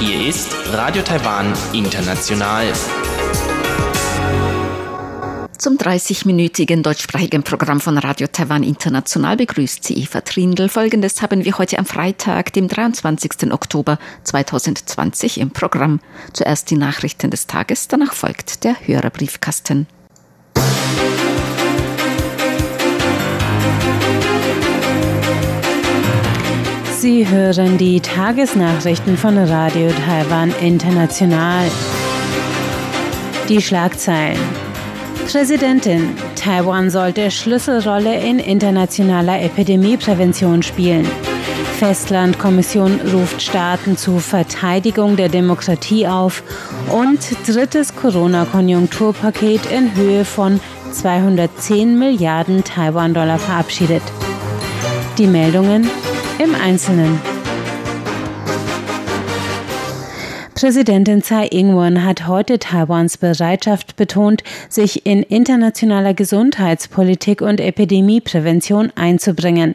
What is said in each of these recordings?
Hier ist Radio Taiwan International. Zum 30-minütigen deutschsprachigen Programm von Radio Taiwan International begrüßt sie Eva Trindl. Folgendes haben wir heute am Freitag, dem 23. Oktober 2020 im Programm. Zuerst die Nachrichten des Tages, danach folgt der Hörerbriefkasten. Sie hören die Tagesnachrichten von Radio Taiwan International. Die Schlagzeilen. Präsidentin, Taiwan sollte Schlüsselrolle in internationaler Epidemieprävention spielen. Festlandkommission ruft Staaten zur Verteidigung der Demokratie auf und drittes Corona-Konjunkturpaket in Höhe von 210 Milliarden Taiwan-Dollar verabschiedet. Die Meldungen Einzelnen. Präsidentin Tsai Ing-wen hat heute Taiwans Bereitschaft betont, sich in internationaler Gesundheitspolitik und Epidemieprävention einzubringen.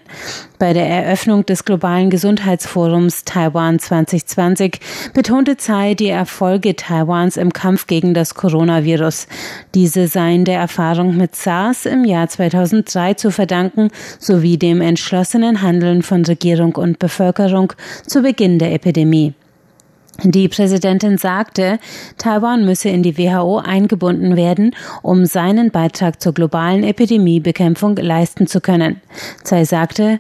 Bei der Eröffnung des globalen Gesundheitsforums Taiwan 2020 betonte Tsai die Erfolge Taiwans im Kampf gegen das Coronavirus. Diese seien der Erfahrung mit SARS im Jahr 2003 zu verdanken, sowie dem entschlossenen Handeln von Regierung und Bevölkerung zu Beginn der Epidemie. Die Präsidentin sagte, Taiwan müsse in die WHO eingebunden werden, um seinen Beitrag zur globalen Epidemiebekämpfung leisten zu können. Tsai sagte,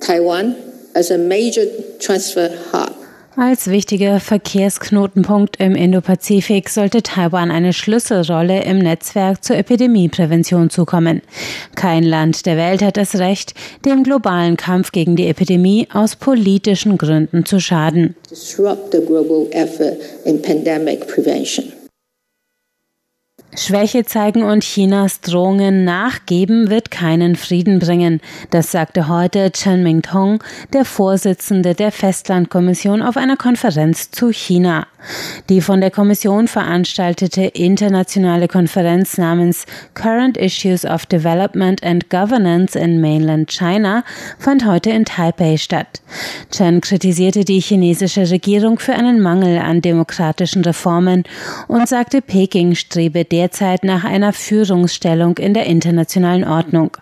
Taiwan as a major transfer hub als wichtiger Verkehrsknotenpunkt im Indopazifik sollte Taiwan eine Schlüsselrolle im Netzwerk zur Epidemieprävention zukommen. Kein Land der Welt hat das Recht, dem globalen Kampf gegen die Epidemie aus politischen Gründen zu schaden. Disrupt the global effort in pandemic prevention. Schwäche zeigen und Chinas Drohungen nachgeben wird keinen Frieden bringen. Das sagte heute Chen Mingtong, der Vorsitzende der Festlandkommission auf einer Konferenz zu China. Die von der Kommission veranstaltete internationale Konferenz namens Current Issues of Development and Governance in Mainland China fand heute in Taipei statt. Chen kritisierte die chinesische Regierung für einen Mangel an demokratischen Reformen und sagte, Peking strebe derzeit nach einer Führungsstellung in der internationalen Ordnung.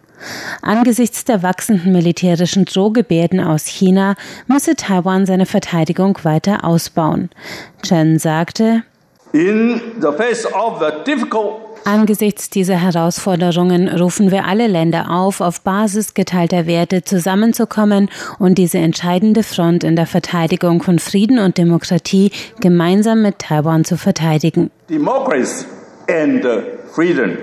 Angesichts der wachsenden militärischen Drohgebärden aus China müsse Taiwan seine Verteidigung weiter ausbauen. Chen sagte, Angesichts dieser Herausforderungen rufen wir alle Länder auf, auf Basis geteilter Werte zusammenzukommen und diese entscheidende Front in der Verteidigung von Frieden und Demokratie gemeinsam mit Taiwan zu verteidigen. Democracy and freedom.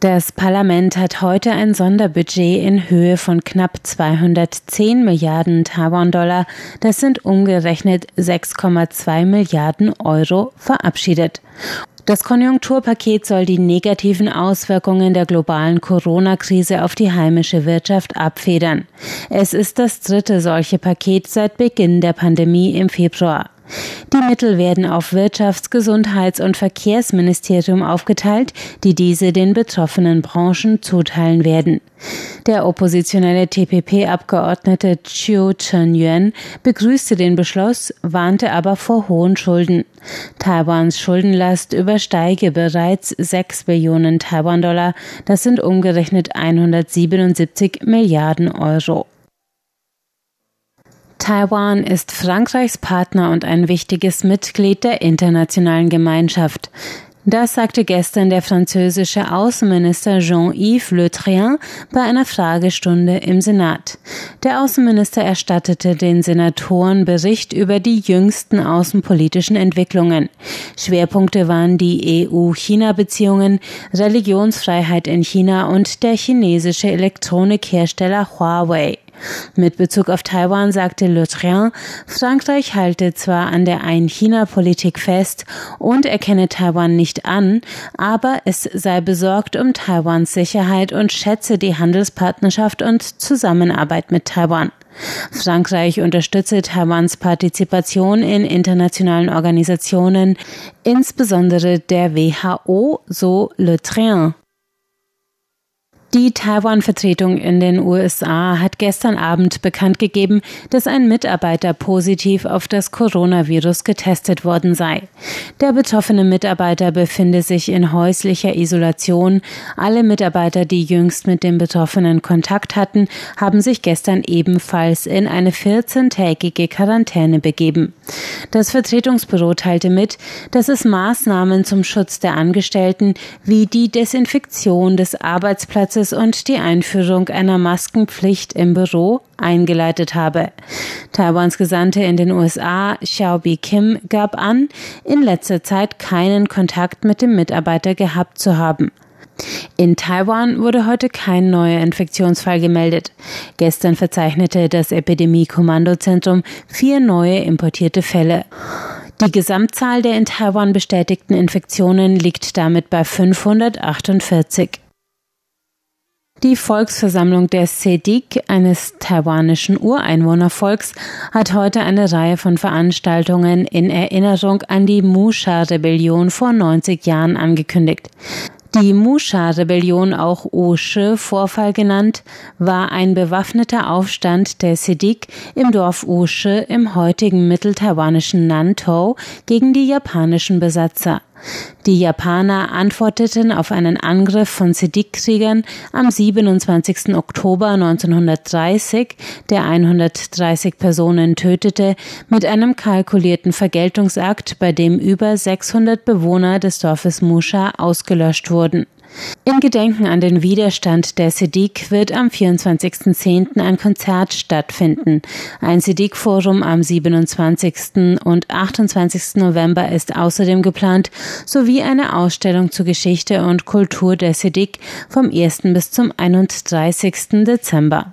Das Parlament hat heute ein Sonderbudget in Höhe von knapp 210 Milliarden Taiwan-Dollar, das sind umgerechnet 6,2 Milliarden Euro, verabschiedet. Das Konjunkturpaket soll die negativen Auswirkungen der globalen Corona-Krise auf die heimische Wirtschaft abfedern. Es ist das dritte solche Paket seit Beginn der Pandemie im Februar. Die Mittel werden auf Wirtschafts-, Gesundheits- und Verkehrsministerium aufgeteilt, die diese den betroffenen Branchen zuteilen werden. Der oppositionelle TPP-Abgeordnete Chiu Chen-yuan begrüßte den Beschluss, warnte aber vor hohen Schulden. Taiwans Schuldenlast übersteige bereits 6 Billionen Taiwan-Dollar, das sind umgerechnet 177 Milliarden Euro. Taiwan ist Frankreichs Partner und ein wichtiges Mitglied der internationalen Gemeinschaft. Das sagte gestern der französische Außenminister Jean-Yves Le Drian bei einer Fragestunde im Senat. Der Außenminister erstattete den Senatoren Bericht über die jüngsten außenpolitischen Entwicklungen. Schwerpunkte waren die EU-China-Beziehungen, Religionsfreiheit in China und der chinesische Elektronikhersteller Huawei. Mit Bezug auf Taiwan sagte Le Trian, Frankreich halte zwar an der Ein-China-Politik fest und erkenne Taiwan nicht an, aber es sei besorgt um Taiwans Sicherheit und schätze die Handelspartnerschaft und Zusammenarbeit mit Taiwan. Frankreich unterstütze Taiwans Partizipation in internationalen Organisationen, insbesondere der WHO, so Le Train. Die Taiwan-Vertretung in den USA hat gestern Abend bekannt gegeben, dass ein Mitarbeiter positiv auf das Coronavirus getestet worden sei. Der betroffene Mitarbeiter befinde sich in häuslicher Isolation. Alle Mitarbeiter, die jüngst mit dem Betroffenen Kontakt hatten, haben sich gestern ebenfalls in eine 14-tägige Quarantäne begeben. Das Vertretungsbüro teilte mit, dass es Maßnahmen zum Schutz der Angestellten wie die Desinfektion des Arbeitsplatzes Gesetzes und die Einführung einer Maskenpflicht im Büro eingeleitet habe. Taiwans Gesandte in den USA, Xiaobi Kim, gab an, in letzter Zeit keinen Kontakt mit dem Mitarbeiter gehabt zu haben. In Taiwan wurde heute kein neuer Infektionsfall gemeldet. Gestern verzeichnete das Epidemie-Kommandozentrum vier neue importierte Fälle. Die Gesamtzahl der in Taiwan bestätigten Infektionen liegt damit bei 548. Die Volksversammlung der Sedik, eines taiwanischen Ureinwohnervolks, hat heute eine Reihe von Veranstaltungen in Erinnerung an die Musha-Rebellion vor 90 Jahren angekündigt. Die Musha-Rebellion, auch Oshe-Vorfall genannt, war ein bewaffneter Aufstand der Sedik im Dorf Oshe im heutigen mitteltaiwanischen Nantou gegen die japanischen Besatzer. Die Japaner antworteten auf einen Angriff von Sediq-Kriegern am 27. Oktober 1930, der 130 Personen tötete, mit einem kalkulierten Vergeltungsakt, bei dem über 600 Bewohner des Dorfes Musha ausgelöscht wurden. In Gedenken an den Widerstand der Siddiq wird am 24.10. ein Konzert stattfinden. Ein Siddiq-Forum am 27. und 28. November ist außerdem geplant, sowie eine Ausstellung zur Geschichte und Kultur der Siddiq vom 1. bis zum 31. Dezember.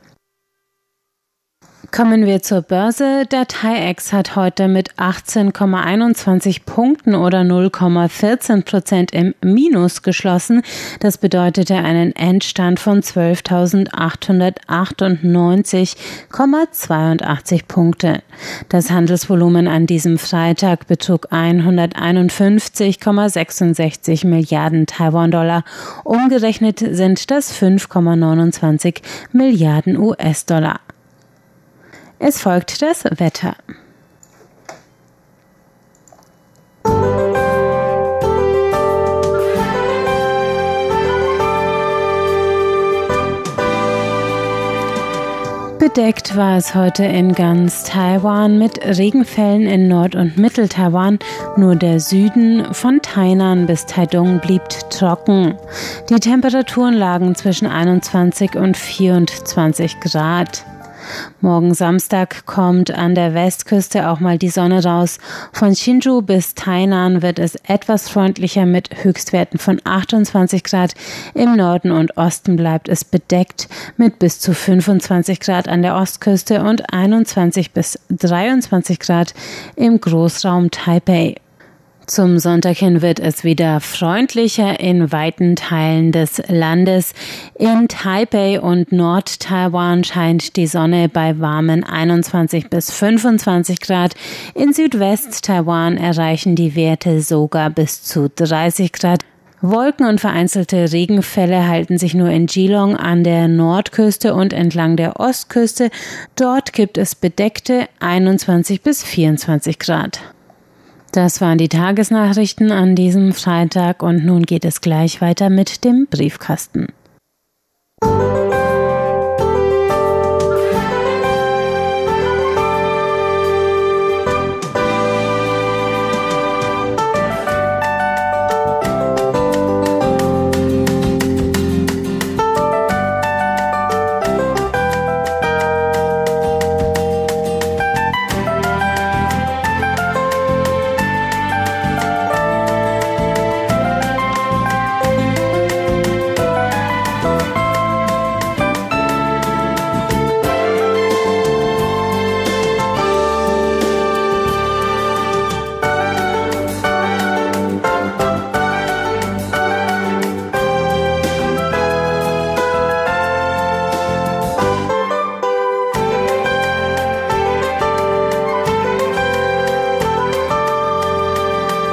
Kommen wir zur Börse. Der TAIEX hat heute mit 18,21 Punkten oder 0,14 Prozent im Minus geschlossen. Das bedeutete einen Endstand von 12.898,82 Punkte. Das Handelsvolumen an diesem Freitag betrug 151,66 Milliarden Taiwan-Dollar. Umgerechnet sind das 5,29 Milliarden US-Dollar. Es folgt das Wetter. Bedeckt war es heute in ganz Taiwan mit Regenfällen in Nord- und Mittel-Taiwan. Nur der Süden von Tainan bis Taidong blieb trocken. Die Temperaturen lagen zwischen 21 und 24 Grad. Morgen Samstag kommt an der Westküste auch mal die Sonne raus. Von Hsinchu bis Tainan wird es etwas freundlicher mit Höchstwerten von 28 Grad. Im Norden und Osten bleibt es bedeckt mit bis zu 25 Grad an der Ostküste und 21 bis 23 Grad im Großraum Taipei. Zum Sonntag hin wird es wieder freundlicher in weiten Teilen des Landes. In Taipei und Nord-Taiwan scheint die Sonne bei warmen 21 bis 25 Grad. In Südwest-Taiwan erreichen die Werte sogar bis zu 30 Grad. Wolken und vereinzelte Regenfälle halten sich nur in Geelong an der Nordküste und entlang der Ostküste. Dort gibt es bedeckte 21 bis 24 Grad. Das waren die Tagesnachrichten an diesem Freitag und nun geht es gleich weiter mit dem Briefkasten.